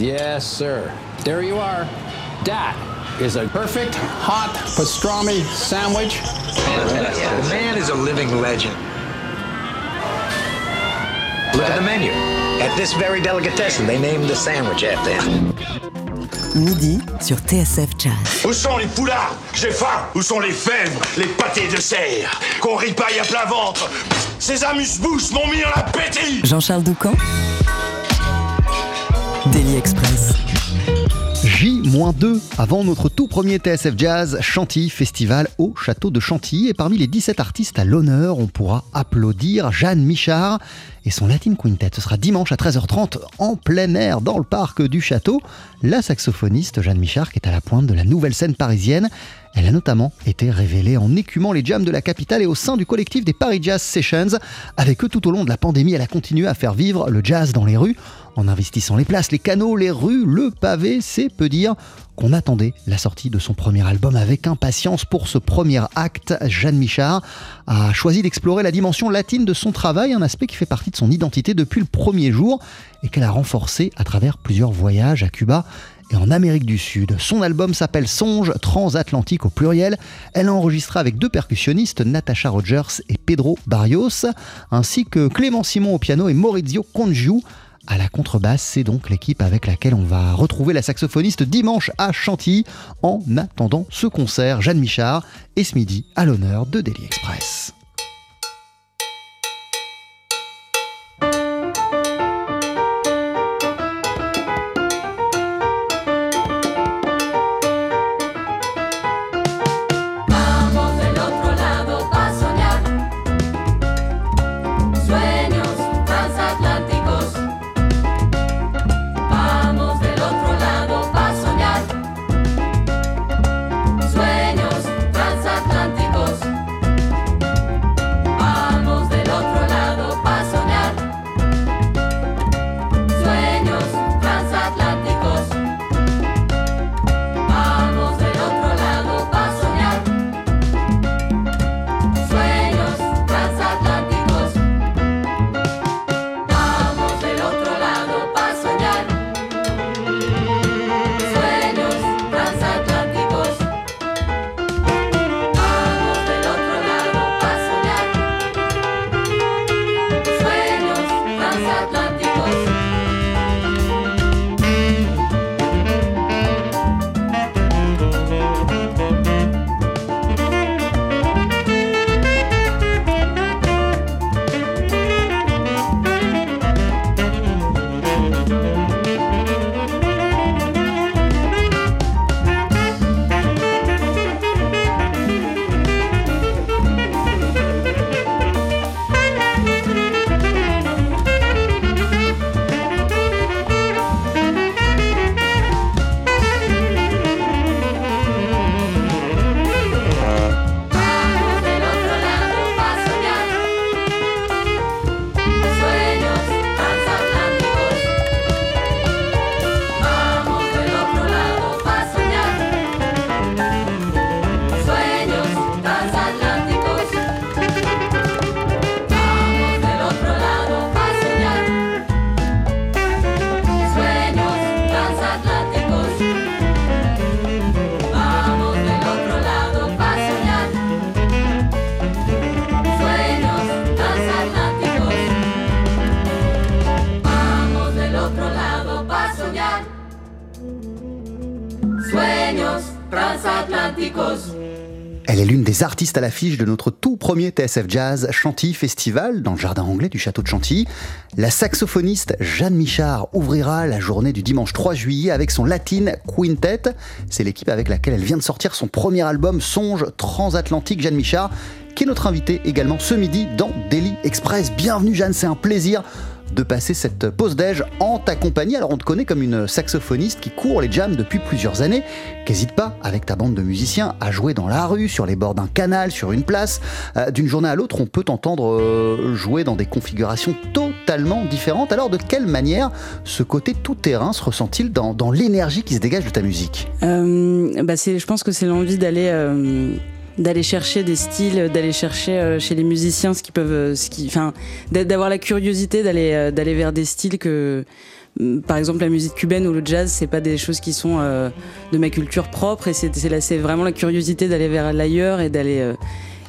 Yes, sir. There you are. That is a perfect hot pastrami sandwich. The man is a living legend. Look at the menu. At this very delicatessen, they named the sandwich after him. Midi sur TSF Jazz. Où sont les poulards J'ai faim Où sont les fèves? Les pâtés de serre Qu'on ripaille à plein ventre Ces amuse-bouches m'ont mis en appétit Jean-Charles Doucan. Daily Express. J-2 avant notre tout premier TSF Jazz Chantilly Festival au château de Chantilly. Et parmi les 17 artistes à l'honneur, on pourra applaudir Jeanne Michard et son Latin Quintet. Ce sera dimanche à 13h30 en plein air dans le parc du château. La saxophoniste Jeanne Michard qui est à la pointe de la nouvelle scène parisienne. Elle a notamment été révélée en écumant les jams de la capitale et au sein du collectif des Paris Jazz Sessions. Avec eux tout au long de la pandémie, elle a continué à faire vivre le jazz dans les rues en investissant les places, les canaux, les rues, le pavé. C'est peu dire qu'on attendait la sortie de son premier album avec impatience pour ce premier acte. Jeanne Michard a choisi d'explorer la dimension latine de son travail, un aspect qui fait partie de son identité depuis le premier jour et qu'elle a renforcé à travers plusieurs voyages à Cuba et en Amérique du Sud. Son album s'appelle Songe transatlantique au pluriel. Elle a enregistré avec deux percussionnistes, Natasha Rogers et Pedro Barrios, ainsi que Clément Simon au piano et Maurizio Congiu à la contrebasse. C'est donc l'équipe avec laquelle on va retrouver la saxophoniste dimanche à Chantilly. En attendant ce concert, Jeanne Michard et ce midi à l'honneur de Daily Express. À l'affiche de notre tout premier TSF Jazz Chantilly Festival dans le jardin anglais du château de Chantilly. La saxophoniste Jeanne Michard ouvrira la journée du dimanche 3 juillet avec son Latin Quintet. C'est l'équipe avec laquelle elle vient de sortir son premier album Songe transatlantique. Jeanne Michard, qui est notre invitée également ce midi dans Daily Express. Bienvenue Jeanne, c'est un plaisir de passer cette pause déj en ta compagnie. Alors on te connaît comme une saxophoniste qui court les jams depuis plusieurs années, qu'hésite pas avec ta bande de musiciens à jouer dans la rue, sur les bords d'un canal, sur une place. Euh, D'une journée à l'autre, on peut t'entendre euh, jouer dans des configurations totalement différentes. Alors de quelle manière ce côté tout-terrain se ressent-il dans, l'énergie qui se dégage de ta musique? Euh, bah je pense que c'est l'envie d'aller d'aller chercher des styles, d'aller chercher euh, chez les musiciens ce qui peuvent, euh, ce qui, enfin, d'a- d'avoir la curiosité d'aller euh, d'aller vers des styles que par exemple, la musique cubaine ou le jazz, c'est pas des choses qui sont de ma culture propre et c'est c'est vraiment la curiosité d'aller vers l'ailleurs et d'aller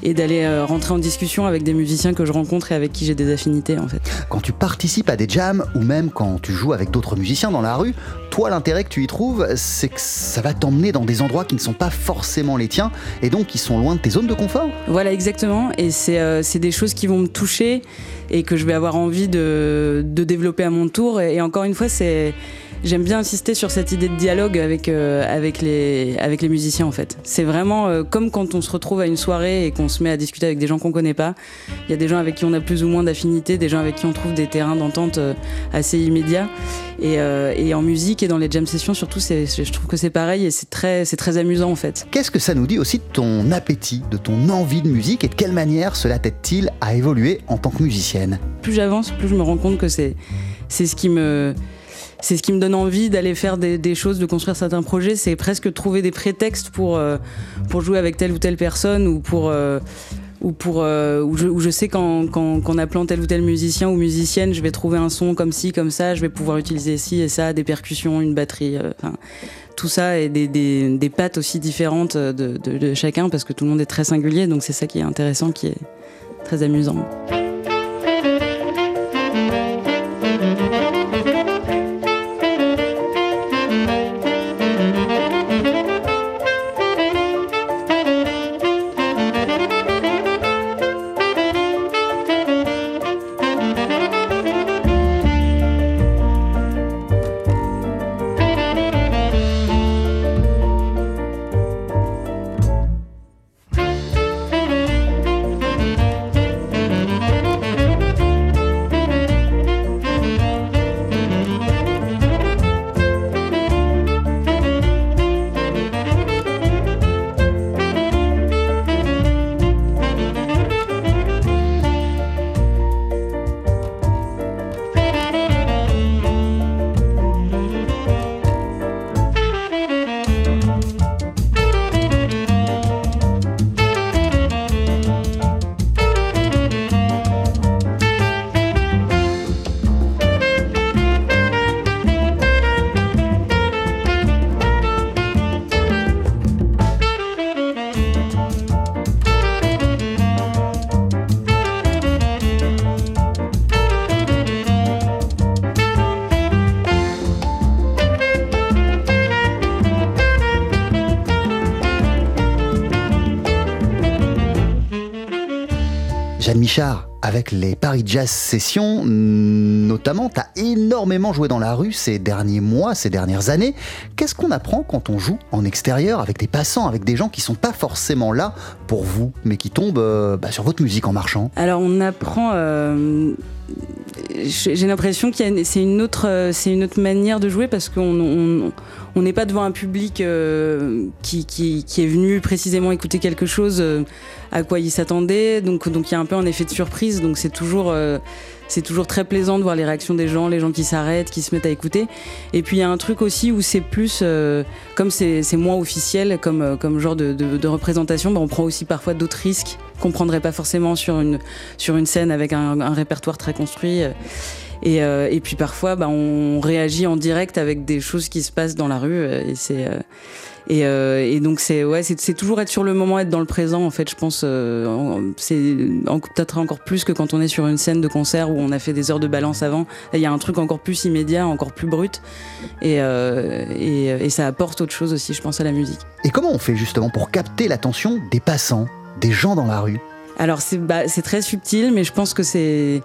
et d'aller euh, rentrer en discussion avec des musiciens que je rencontre et avec qui j'ai des affinités en fait. Quand tu participes à des jams ou même quand tu joues avec d'autres musiciens dans la rue, toi l'intérêt que tu y trouves, c'est que ça va t'emmener dans des endroits qui ne sont pas forcément les tiens et donc qui sont loin de tes zones de confort. Voilà exactement et c'est euh, des choses qui vont me toucher et que je vais avoir envie de, de développer à mon tour et, et encore une fois c'est j'aime bien insister sur cette idée de dialogue avec, euh, avec, les, avec les musiciens en fait. C'est vraiment euh, comme quand on se retrouve à une soirée et qu'on se met à discuter avec des gens qu'on connaît pas. Il y a des gens avec qui on a plus ou moins d'affinité, des gens avec qui on trouve des terrains d'entente euh, assez immédiats. Et, et, en musique et dans les jam sessions surtout, je trouve que c'est pareil et c'est très, c'est très amusant en fait. Qu'est-ce que ça nous dit aussi de ton appétit, de ton envie de musique et de quelle manière cela t'aide-t-il à évoluer en tant que musicienne? Plus j'avance, plus je me rends compte que c'est, c'est ce qui me c'est ce qui me donne envie d'aller faire des, choses, de construire certains projets. C'est presque trouver des prétextes pour, euh, pour jouer avec telle ou telle personne ou pour. Euh, ou pour euh, où, je, sais qu'en qu qu appelant tel ou tel musicien ou musicienne, je vais trouver un son comme ci, comme ça, je vais pouvoir utiliser ci et ça, des percussions, une batterie, tout ça et des, des, des, pattes aussi différentes de chacun parce que tout le monde est très singulier, donc c'est ça qui est intéressant, qui est très amusant. Jeanne Michard, avec les Paris Jazz Sessions, notamment, tu as énormément joué dans la rue ces derniers mois, ces dernières années. Qu'est-ce qu'on apprend quand on joue en extérieur avec des passants, avec des gens qui sont pas forcément là pour vous, mais qui tombent euh, bah, sur votre musique en marchant? Alors on apprend. Euh j'ai l'impression qu'il c'est une autre c'est une autre manière de jouer parce qu'on on n'est pas devant un public euh, qui, est venu précisément écouter quelque chose à quoi il s'attendait donc donc il y a un peu un effet de surprise donc c'est toujours c'est toujours très plaisant de voir les réactions des gens, les gens qui s'arrêtent, qui se mettent à écouter. Et puis il y a un truc aussi où c'est plus, euh, comme c'est moins officiel, comme, euh, comme genre de, de, de représentation, bah on prend aussi parfois d'autres risques qu'on prendrait pas forcément sur une, sur une scène avec un, un répertoire très construit. Et, euh, et puis parfois, bah, on réagit en direct avec des choses qui se passent dans la rue. Et c'est et, euh, et, donc c'est ouais, c'est toujours être sur le moment, être dans le présent. En fait, je pense euh, c'est peut-être encore plus que quand on est sur une scène de concert où on a fait des heures de balance avant. Il y a un truc encore plus immédiat, encore plus brut, et, euh, et, et ça apporte autre chose aussi, je pense, à la musique. Et comment on fait justement pour capter l'attention des passants, des gens dans la rue? Alors c'est bah, très subtil, mais je pense que c'est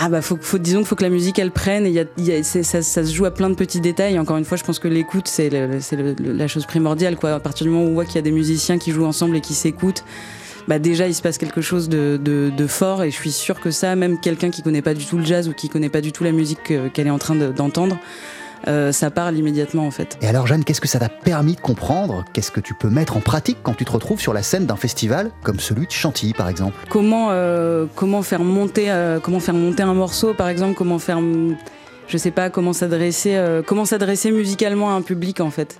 ah bah faut, disons qu'il faut que la musique elle prenne et y a, y a, ça, ça, se joue à plein de petits détails. Encore une fois, je pense que l'écoute c'est la chose primordiale quoi. À partir du moment où on voit qu'il y a des musiciens qui jouent ensemble et qui s'écoutent, bah déjà il se passe quelque chose de, fort et je suis sûr que ça, même quelqu'un qui connaît pas du tout le jazz ou qui connaît pas du tout la musique qu'elle est en train d'entendre. Euh, ça parle immédiatement en fait. Et alors Jeanne, qu'est-ce que ça t'a permis de comprendre? Qu'est-ce que tu peux mettre en pratique quand tu te retrouves sur la scène d'un festival comme celui de Chantilly par exemple? Comment euh, comment faire monter euh, comment faire monter un morceau par exemple? Comment faire je sais pas comment s'adresser comment s'adresser musicalement à un public en fait?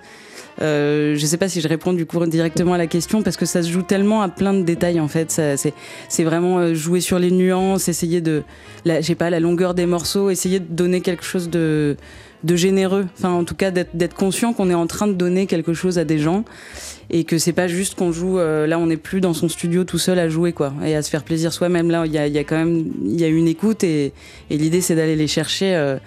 Euh, je sais pas si je réponds du coup directement à la question parce que ça se joue tellement à plein de détails en fait. C'est, vraiment jouer sur les nuances, essayer de, la, j'ai pas la longueur des morceaux, essayer de donner quelque chose de de généreux. Enfin, en tout cas, d'être, conscient qu'on est en train de donner quelque chose à des gens et que c'est pas juste qu'on joue. euh, là, on n'est plus dans son studio tout seul à jouer quoi et à se faire plaisir soi-même. Là, il y a, y a quand même il y a une écoute et, et l'idée c'est d'aller les chercher. euh,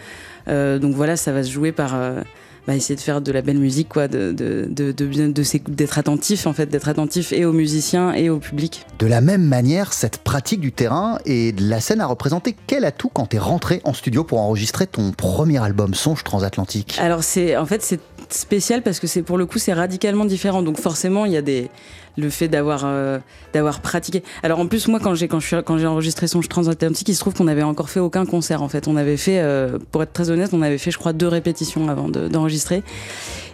euh, donc voilà, ça va se jouer par euh, bah, essayer de faire de la belle musique, quoi, de, de, de, de d'être attentif en fait, d'être attentif et aux musiciens et au public. De la même manière, cette pratique du terrain et de la scène a représenté quel atout quand t'es rentré en studio pour enregistrer ton premier album Songe Transatlantique? Alors c'est en fait c'est spécial parce que c'est pour le coup c'est radicalement différent. Donc forcément il y a des le fait d'avoir euh, d'avoir pratiqué. Alors en plus moi quand j'ai quand je quand j'ai enregistré Songe Transatlantique, il se trouve qu'on avait encore fait aucun concert en fait. On avait fait euh, pour être très honnête, on avait fait je crois deux répétitions avant de- d'enregistrer.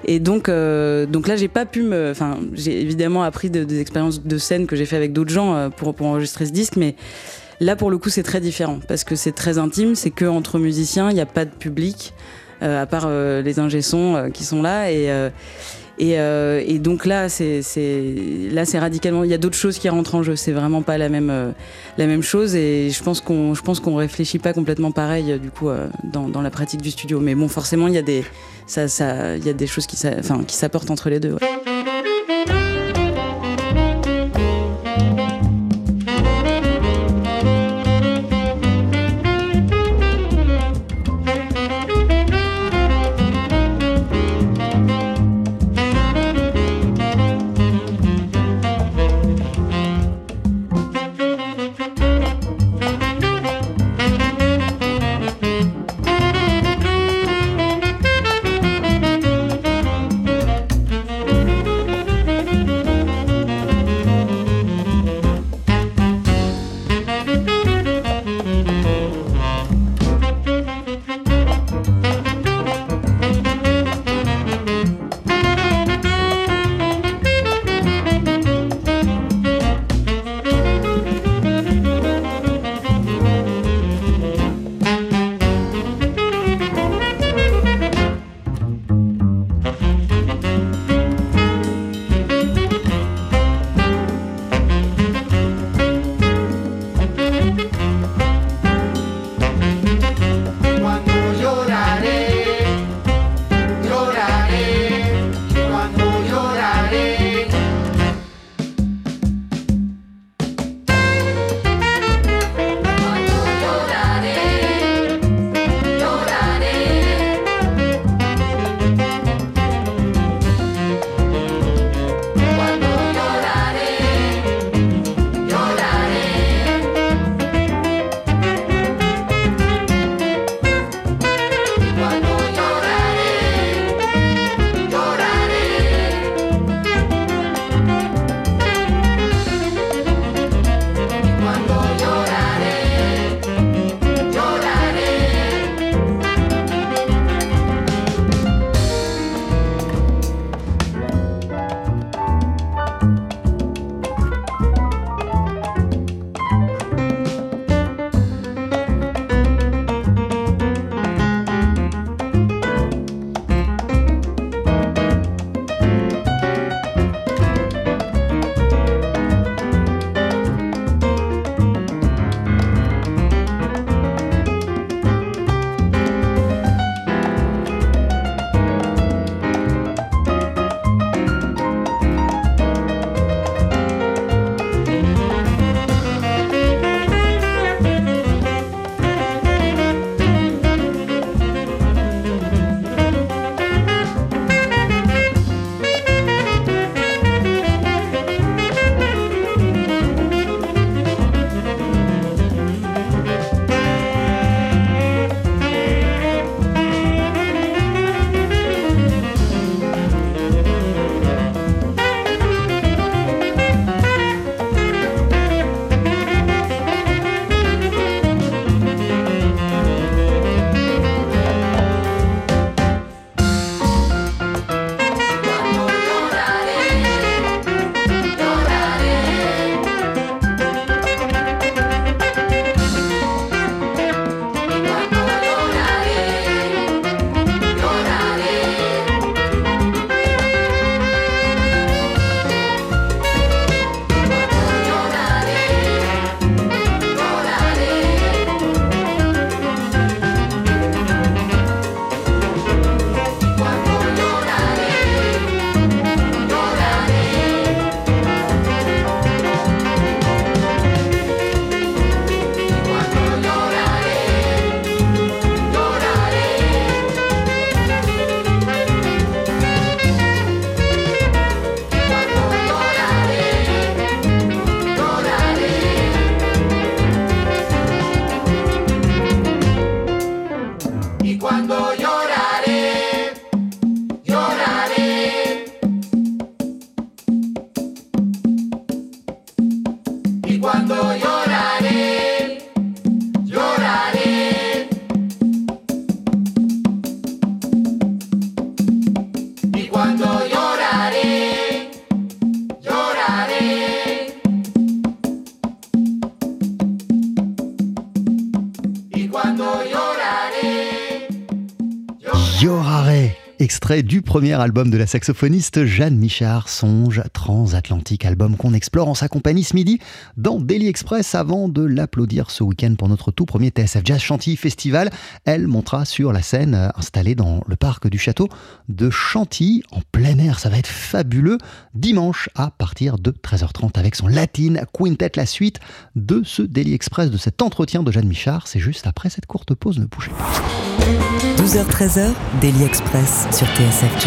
Et donc euh, donc là j'ai pas pu me enfin j'ai évidemment appris de- des expériences de scène que j'ai fait avec d'autres gens pour pour enregistrer ce disque mais Là, pour le coup, c'est très différent parce que c'est très intime. C'est que entre musiciens, il n'y a pas de public, à part euh, les ingé-sons euh, qui sont là. Et, euh, et, euh, et donc là, c'est là, c'est radicalement. Il y a d'autres choses qui rentrent en jeu. C'est vraiment pas la même euh, la même chose. Et je pense qu'on je pense qu'on réfléchit pas complètement pareil euh, du coup euh, dans, dans la pratique du studio. Mais bon, forcément, il y a des ça ça il y a des choses qui enfin qui s'apportent entre les deux. Premier album de la saxophoniste Jeanne Michard, Songe transatlantique, album qu'on explore en sa compagnie ce midi dans Daily Express avant de l'applaudir ce week-end pour notre tout premier TSF Jazz Chantilly Festival. Elle montera sur la scène euh, installée dans le parc du château de Chantilly en plein air. Ça va être fabuleux dimanche à partir de 13h30 avec son Latin Quintet, la suite de ce Daily Express, de cet entretien de Jeanne Michard. C'est juste après cette courte pause, ne bougez pas. 12h-13h, Daily Express sur TSF Jazz.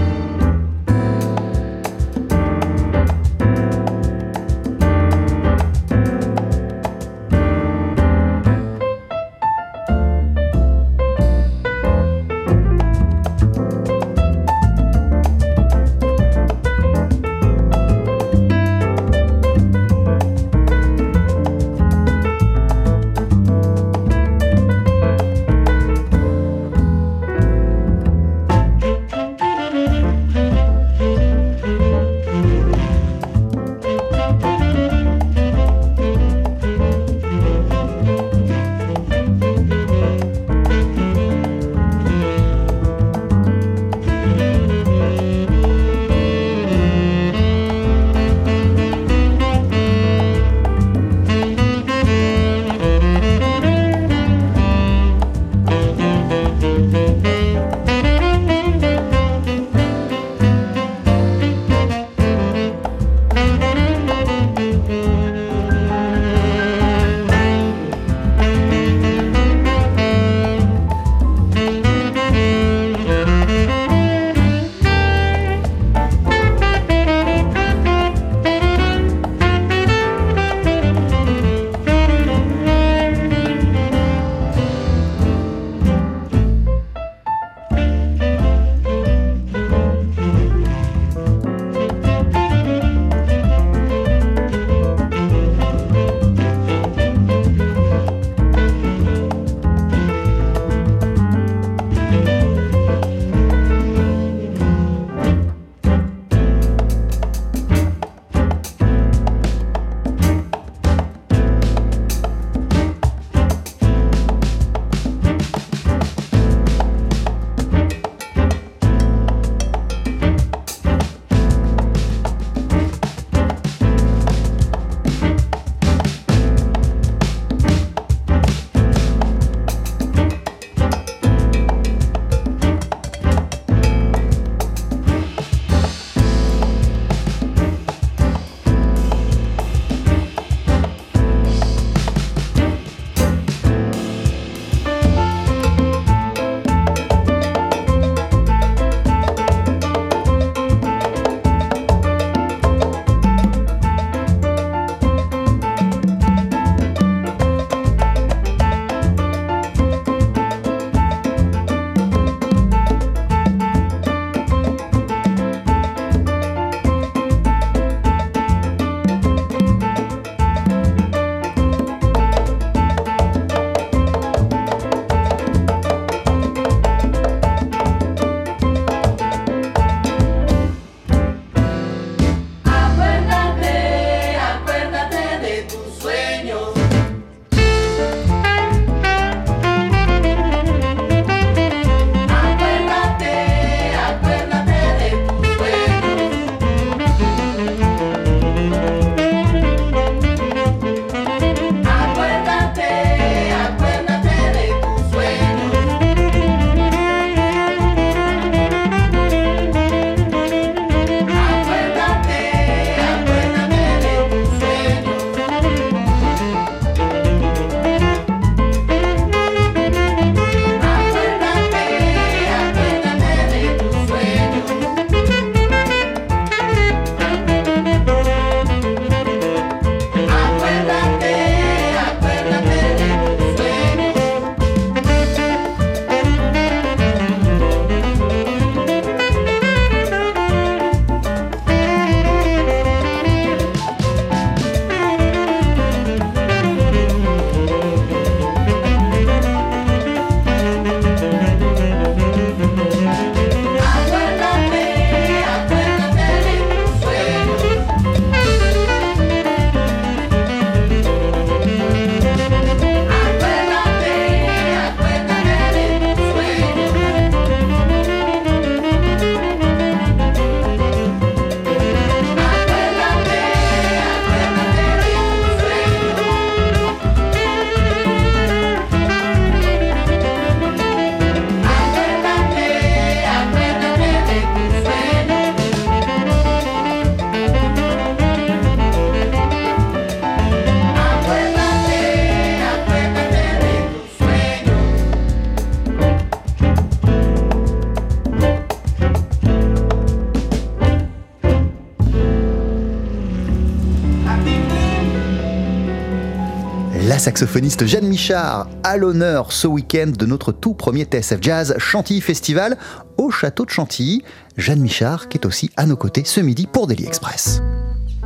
Jeanne Michard à l'honneur ce week-end de notre tout premier TSF Jazz Chantilly Festival au château de Chantilly. Jeanne Michard qui est aussi à nos côtés ce midi pour Daily Express.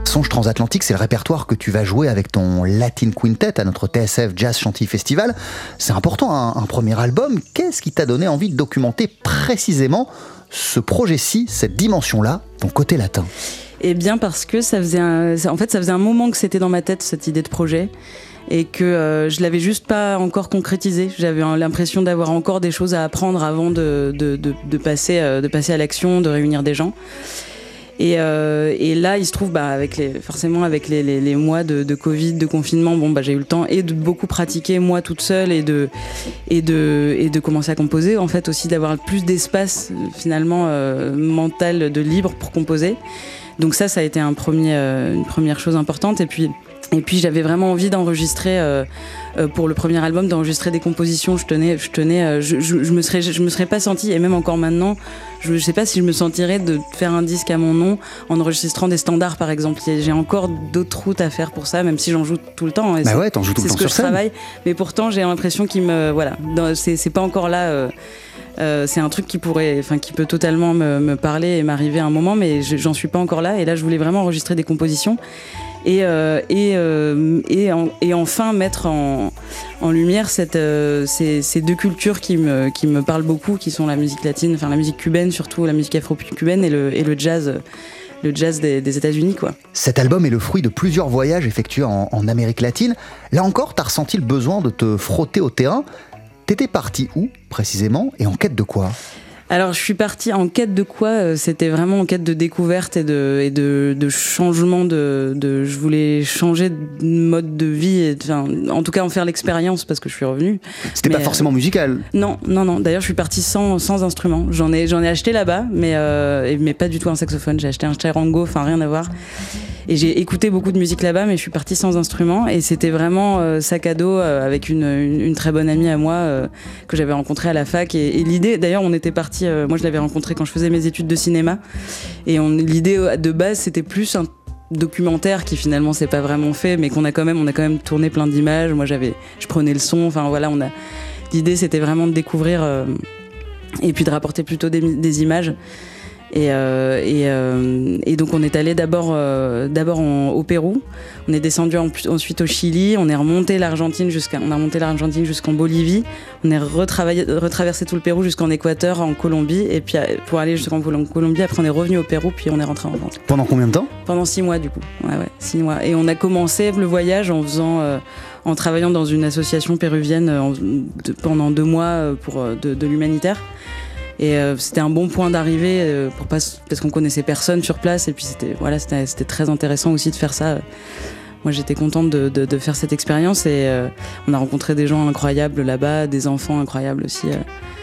Songe transatlantique, c'est le répertoire que tu vas jouer avec ton Latin Quintet à notre TSF Jazz Chantilly Festival. C'est important, un, un premier album. Qu'est-ce qui t'a donné envie de documenter précisément ce projet-ci, cette dimension-là, ton côté latin? Eh bien parce que ça faisait un, en fait ça faisait un moment que c'était dans ma tête cette idée de projet et que euh, je l'avais juste pas encore concrétisé. J'avais l'impression d'avoir encore des choses à apprendre avant de, passer, euh, de passer à l'action, de réunir des gens. Et, euh, là, il se trouve, bah, forcément, avec les, mois de, Covid, de confinement, bah, j'ai eu le temps et de beaucoup pratiquer moi toute seule et de, commencer à composer. En fait, aussi d'avoir plus d'espace finalement euh, mental de libre pour composer. Donc ça, ça a été une première chose importante. Et puis, et puis j'avais vraiment envie d'enregistrer euh, euh, pour le premier album, d'enregistrer des compositions. Je tenais, je tenais, euh, je, je, je, me serais, je me serais pas senti, et même encore maintenant, je, je sais pas si je me sentirais de faire un disque à mon nom en enregistrant des standards, par exemple. J'ai encore d'autres routes à faire pour ça, même si j'en joue tout le temps. Bah ouais, t'en joues tout le temps C'est ce que sur je travaille, mais pourtant j'ai l'impression qu'il me, voilà, c'est pas encore là. Euh, c'est un truc qui pourrait, enfin, qui peut totalement me, me parler et m'arriver à un moment, mais j'en suis pas encore là. Et là, je voulais vraiment enregistrer des compositions et, euh, et, euh, et, en, et, enfin mettre en, en lumière euh, ces, ces, deux cultures qui me, qui me parlent beaucoup, qui sont la musique latine, enfin la musique cubaine surtout, la musique afro-cubaine et le, et le jazz le jazz des, des États-Unis. quoi. Cet album est le fruit de plusieurs voyages effectués en, en Amérique latine. Là encore, tu as ressenti le besoin de te frotter au terrain. T'étais parti où précisément et en quête de quoi? Alors je suis partie en quête de quoi C'était vraiment en quête de découverte et de, et de, de changement de, de, Je voulais changer de mode de vie, et, enfin, en tout cas en faire l'expérience parce que je suis revenue. C'était pas forcément musical euh, Non, non, non. D'ailleurs je suis partie sans, sans instrument. J'en ai, j'en ai acheté là-bas, mais, euh, mais pas du tout un saxophone. J'ai acheté un charango, enfin rien à voir. Et j'ai écouté beaucoup de musique là-bas, mais je suis partie sans instrument. Et c'était vraiment euh, sac à dos euh, avec une, une, une, très bonne amie à moi euh, que j'avais rencontrée à la fac. Et, et l'idée, d'ailleurs, on était parti. Moi, je l'avais rencontrée quand je faisais mes études de cinéma. Et l'idée de base, c'était plus un documentaire qui finalement s'est pas vraiment fait, mais qu'on a quand même, on a quand même tourné plein d'images. Moi, j'avais, je prenais le son. Enfin voilà, on a. L'idée, c'était vraiment de découvrir et puis de rapporter plutôt des images. Et, euh, et, euh, et, donc on est allé d'abord euh, d'abord au Pérou, on est descendu en, ensuite au Chili, on est remonté l'Argentine jusqu'à on a remonté l'Argentine jusqu'en Bolivie, on est retraversé tout le Pérou jusqu'en Équateur, en Colombie, et puis pour aller jusqu'en Colombie, après on est revenu au Pérou, puis on est rentré en France. Pendant combien de temps? Pendant six mois du coup, ouais ouais, six mois. Et on a commencé le voyage en faisant en travaillant dans une association péruvienne en, de, pendant deux mois pour de, de l'humanitaire. Et euh, c'était un bon point d'arrivée euh, pour pas parce qu'on connaissait personne sur place et puis c'était voilà c'était c'était très intéressant aussi de faire ça. Moi j'étais contente de, de, de, faire cette expérience et euh, on a rencontré des gens incroyables là-bas, des enfants incroyables aussi.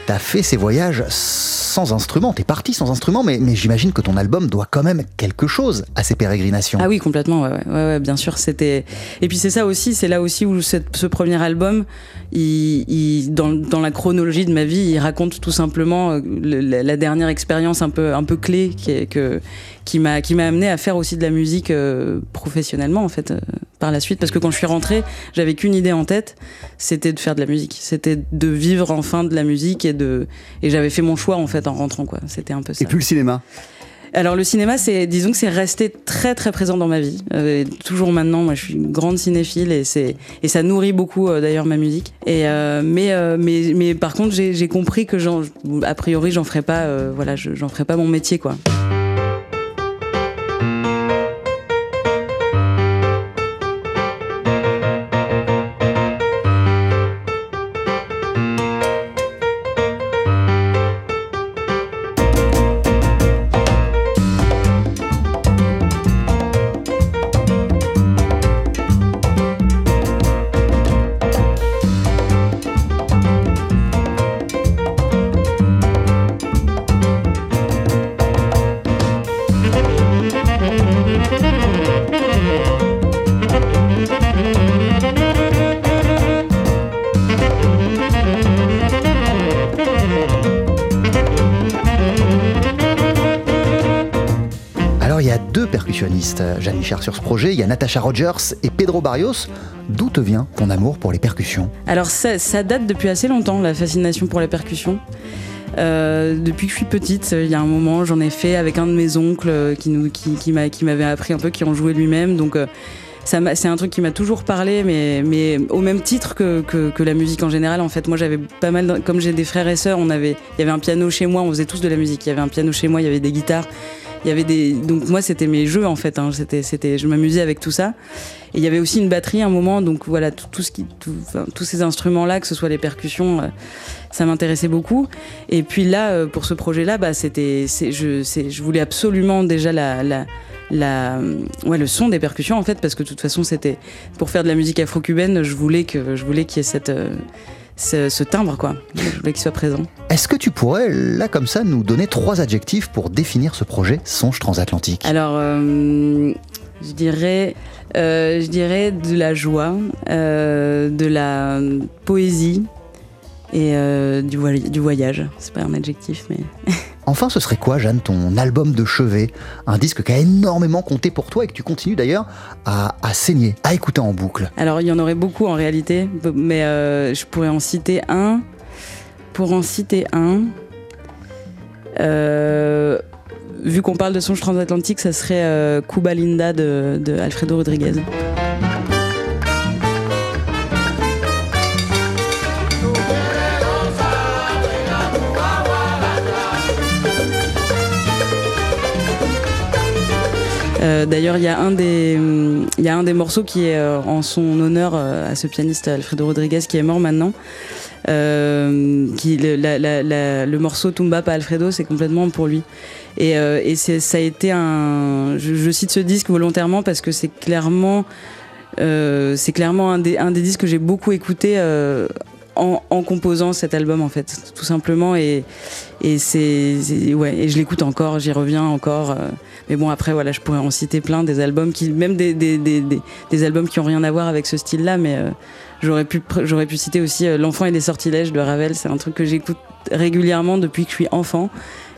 T'as fait ces voyages sans instrument, t'es parti sans instrument, mais, mais j'imagine que ton album doit quand même quelque chose à ces pérégrinations. Ah oui, complètement, ouais, ouais, ouais, ouais bien sûr. C'était et puis c'est ça aussi, c'est là aussi où cette, ce premier album, il, il, dans, dans, la chronologie de ma vie, il raconte tout simplement le, la, la, dernière expérience un peu un peu clé qui, que, qui m'a qui m'a amené à faire aussi de la musique euh, professionnellement en fait euh, par la suite parce que quand je suis rentrée, j'avais qu'une idée en tête, c'était de faire de la musique, c'était de vivre enfin de la musique et de et j'avais fait mon choix en fait en rentrant quoi. C'était un peu ça. Et puis le cinéma? Alors le cinéma, c'est disons que c'est resté très très présent dans ma vie. Euh, toujours maintenant, moi je suis une grande cinéphile et c'est et ça nourrit beaucoup euh, d'ailleurs ma musique. Et euh, mais mais mais par contre j'ai compris que j'en a priori j'en ferai pas voilà j'en ferai pas mon métier quoi. Jeanne Michard sur ce projet. Il y a Natasha Rogers et Pedro Barrios. D'où te vient ton amour pour les percussions? Alors ça, date depuis assez longtemps, la fascination pour la percussion. Euh, depuis que je suis petite, il y a un moment, j'en ai fait avec un de mes oncles euh, qui, m'avait appris un peu, qui en jouait lui-même. Donc euh, c'est un truc qui m'a toujours parlé, mais, au même titre que, la musique en général. En fait, moi j'avais pas mal, comme j'ai des frères et sœurs, on avait, il y avait un piano chez moi, on faisait tous de la musique. Il y avait un piano chez moi, il y avait des guitares. Il y avait des, donc moi c'était mes jeux en fait. Hein. C'était, c'était, je m'amusais avec tout ça. Et il y avait aussi une batterie à un moment, donc voilà tout, ce qui, tout- enfin, tous ces instruments-là, que ce soit les percussions, euh, ça m'intéressait beaucoup. Et puis là, euh, pour ce projet-là, bah, c'était, je, je voulais absolument déjà la, la, la, ouais, le son des percussions en fait, parce que de toute façon, c'était pour faire de la musique afro-cubaine, je voulais que, je voulais qu'il y ait cette, euh, ce, ce timbre quoi. Je voulais qu'il soit présent. Est-ce que tu pourrais, là comme ça, nous donner trois adjectifs pour définir ce projet Songe transatlantique Alors, euh, je dirais, euh, je dirais de la joie, euh, de la poésie et euh, du, voy- du voyage. C'est pas un adjectif, mais Enfin, ce serait quoi, Jeanne, ton album de chevet? Un disque qui a énormément compté pour toi et que tu continues d'ailleurs à, à saigner, à écouter en boucle? alors il y en aurait beaucoup en réalité, mais euh, je pourrais en citer un. Pour en citer un, euh, vu qu'on parle de songe transatlantique, ça serait Cuba Linda de, de Alfredo Rodriguez. D'ailleurs, il y a un des, y a un des morceaux qui est euh, en son honneur euh, à ce pianiste Alfredo Rodriguez qui est mort maintenant. Euh, qui, le, morceau Tumba pa Alfredo, c'est complètement pour lui. Et, euh, et ça a été un. Je, cite ce disque volontairement parce que c'est clairement, euh, clairement un des, un des disques que j'ai beaucoup écouté euh, en, en composant cet album en fait, tout simplement. Et, et c'est, ouais, et je l'écoute encore, j'y reviens encore. euh, mais bon, après, voilà, je pourrais en citer plein des albums qui, même des, des, des, des, albums qui ont rien à voir avec ce style-là, mais euh, j'aurais pu, j'aurais pu citer aussi euh, L'enfant et les sortilèges de Ravel. C'est un truc que j'écoute régulièrement depuis que je suis enfant.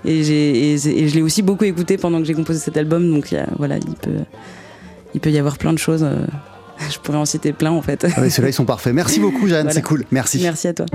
Et, j'ai, et, je l'ai aussi beaucoup écouté pendant que j'ai composé cet album. Donc y a- voilà, il peut, il peut y avoir plein de choses. Euh, je pourrais en citer plein en fait. Ah oui, ceux-là, ils sont parfaits. Merci beaucoup, Jeanne, Voilà. c'est cool. Merci. Merci à toi.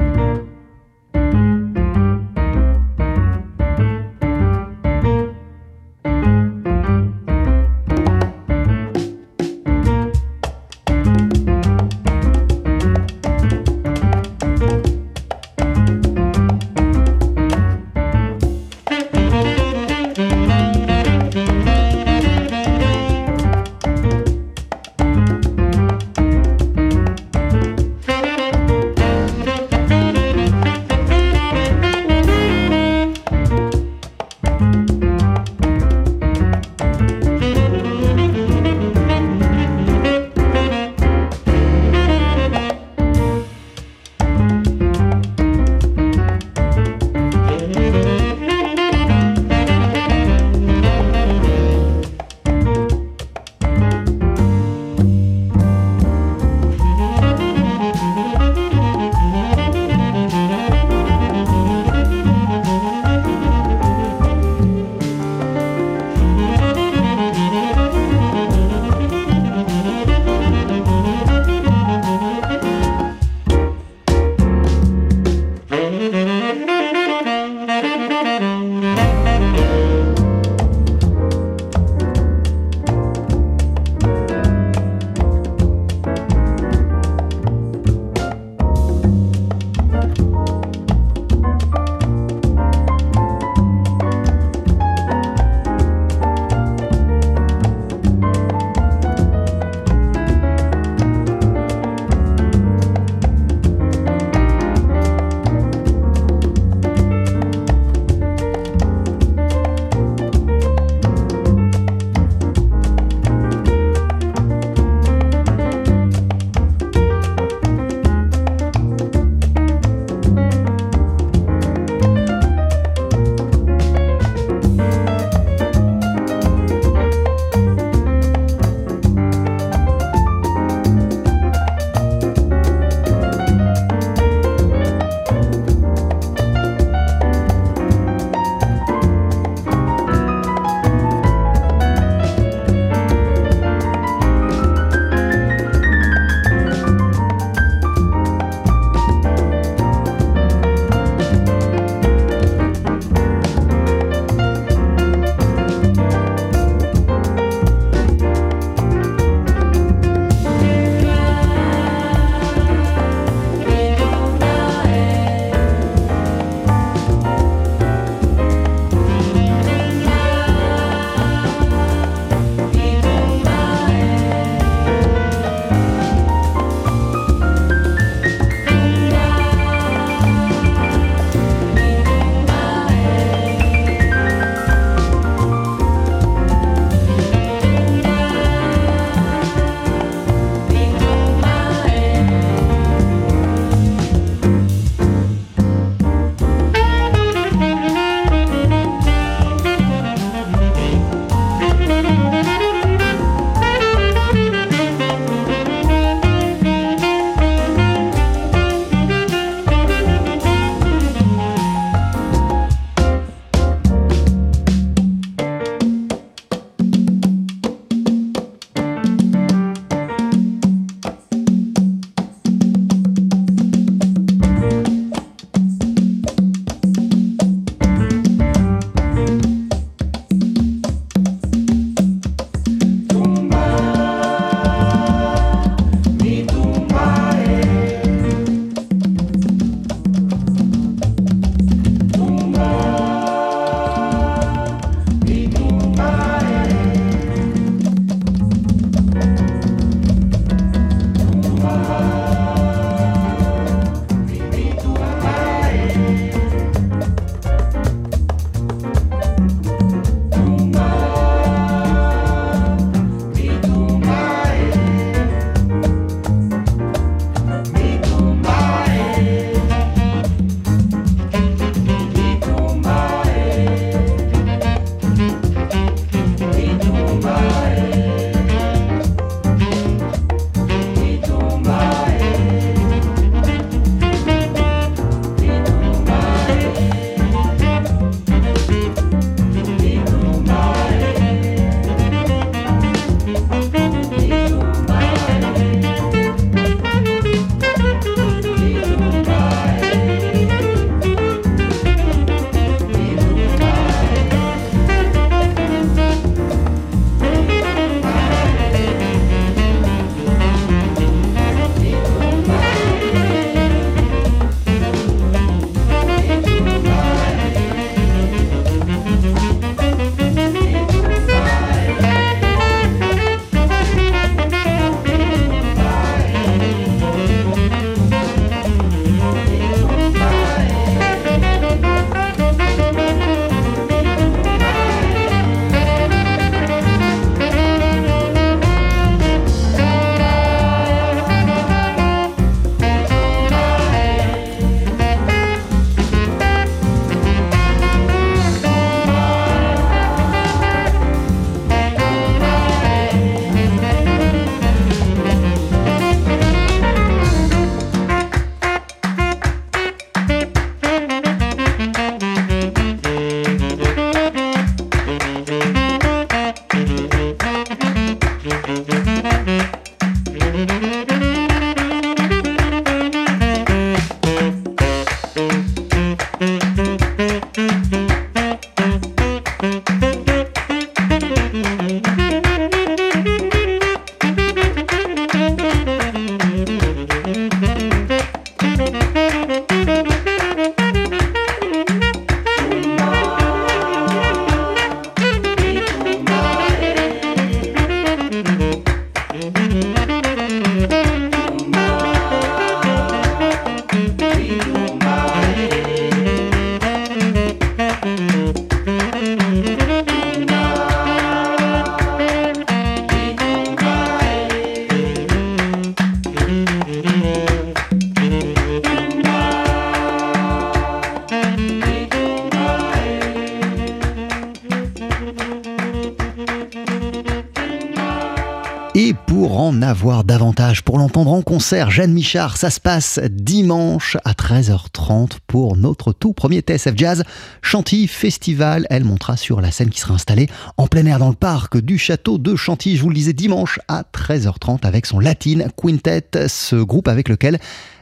Concert, Jeanne Michard, ça se passe dimanche à 13h30 pour notre tout premier TSF Jazz Chantilly Festival. Elle montera sur la scène qui sera installée en plein air dans le parc du château de Chantilly. Je vous le disais dimanche à 13h30 avec son Latin Quintet, ce groupe avec lequel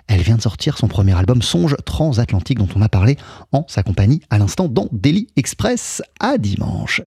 elle vient de sortir son premier album Songe Transatlantique dont on a parlé en sa compagnie à l'instant dans Daily Express à dimanche.